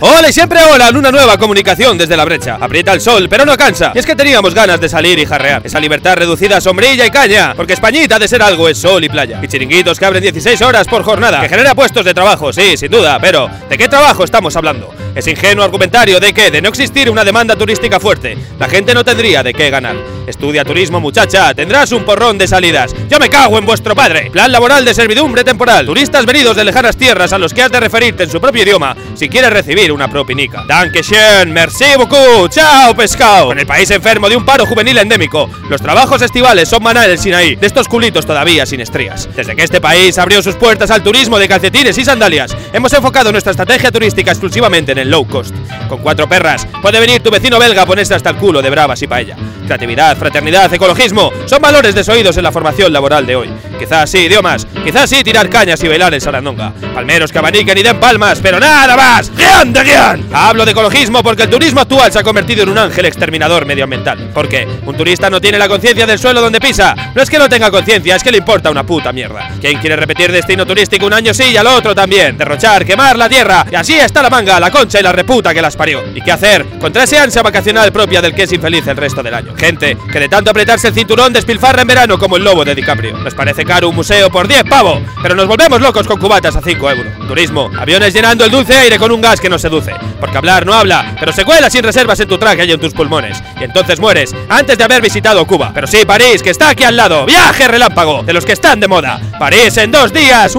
¡Hola y siempre hola en una nueva comunicación desde la brecha! Aprieta el sol, pero no cansa. Y es que teníamos ganas de salir y jarrear. Esa libertad reducida a sombrilla y caña. Porque Españita de ser algo es sol y playa. Y chiringuitos que abren 16 horas por jornada. Que genera puestos de trabajo, sí, sin duda. Pero, ¿de qué trabajo estamos hablando? Es ingenuo argumentario de que, de no existir una demanda turística fuerte, la gente no tendría de qué ganar. Estudia turismo, muchacha, tendrás un porrón de salidas. Yo me cago en vuestro padre. Plan laboral de servidumbre temporal. Turistas venidos de lejanas tierras a los que has de referirte en su propio idioma si quieres recibir una propinica. Dankeschön, merci beaucoup, chao pescado. Con el país enfermo de un paro juvenil endémico, los trabajos estivales son maná en el Sinaí, de estos culitos todavía sin estrías. Desde que este país abrió sus puertas al turismo de calcetines y sandalias, hemos enfocado nuestra estrategia turística exclusivamente en low cost. Con cuatro perras, puede venir tu vecino belga a ponerse hasta el culo de bravas y paella. Creatividad, fraternidad, ecologismo, son valores desoídos en la formación laboral de hoy. Quizás sí idiomas, quizás sí tirar cañas y bailar en sarandonga. Palmeros que abaniquen y den palmas, pero nada más. ¡Guión de guion! Hablo de ecologismo porque el turismo actual se ha convertido en un ángel exterminador medioambiental. Porque un turista no tiene la conciencia del suelo donde pisa. No es que no tenga conciencia, es que le importa una puta mierda. ¿Quién quiere repetir destino turístico un año sí y al otro también? Derrochar, quemar la tierra. Y así está la manga, la concha y la reputa que las parió. ¿Y qué hacer contra esa ansia vacacional propia del que es infeliz el resto del año? Gente que de tanto apretarse el cinturón despilfarra en verano como el lobo de DiCaprio. Nos parece caro un museo por 10 pavo, pero nos volvemos locos con cubatas a 5 euros. Turismo, aviones llenando el dulce aire con un gas que no seduce. Porque hablar no habla, pero se cuela sin reservas en tu traje y en tus pulmones. Y entonces mueres antes de haber visitado Cuba. Pero sí, París, que está aquí al lado. Viaje relámpago, de los que están de moda. París en dos días. ¡He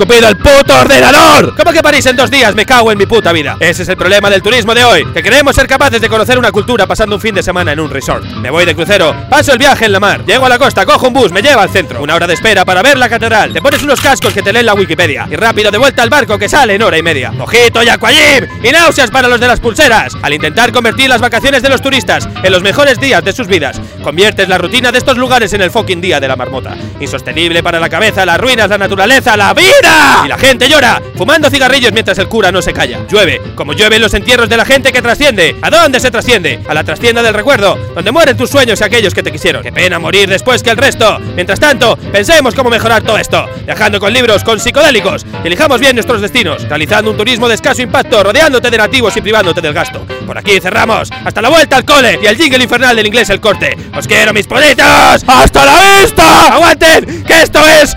escupido el puto ordenador! ¿Cómo que París en dos días? Me cago en mi puta vida. Ese es el problema del turismo de hoy, que queremos ser capaces de conocer una cultura pasando un fin de semana en un resort. Me voy de crucero, paso el viaje en la mar, llego a la costa, cojo un bus, me lleva al centro. Una hora de espera para ver la catedral, te pones unos cascos que te leen la Wikipedia y rápido de vuelta al barco que sale en hora y media. Ojito y aquayim y náuseas para los de las pulseras. Al intentar convertir las vacaciones de los turistas en los mejores días de sus vidas, conviertes la rutina de estos lugares en el fucking día de la marmota. Insostenible para la cabeza, las ruinas, la naturaleza, la vida. Y la gente llora, fumando cigarrillos mientras el cura no se calla. Llueve, como llueven los entierros de la gente que trasciende. ¿A dónde se trasciende? A la trascienda del recuerdo, donde mueren tus sueños y aquellos que te quisieron. Qué pena morir después que el resto. Mientras tanto, pensemos cómo mejorar todo esto. Viajando con libros, con psicodélicos. Elijamos bien nuestros destinos. Realizando un turismo de escaso impacto, rodeándote de nativos y privándote del gasto. Por aquí cerramos. Hasta la vuelta al cole y el jingle infernal del inglés el corte. ¡Os quiero, mis poditos! ¡Hasta la vista! ¡Aguanten! ¡Que esto es!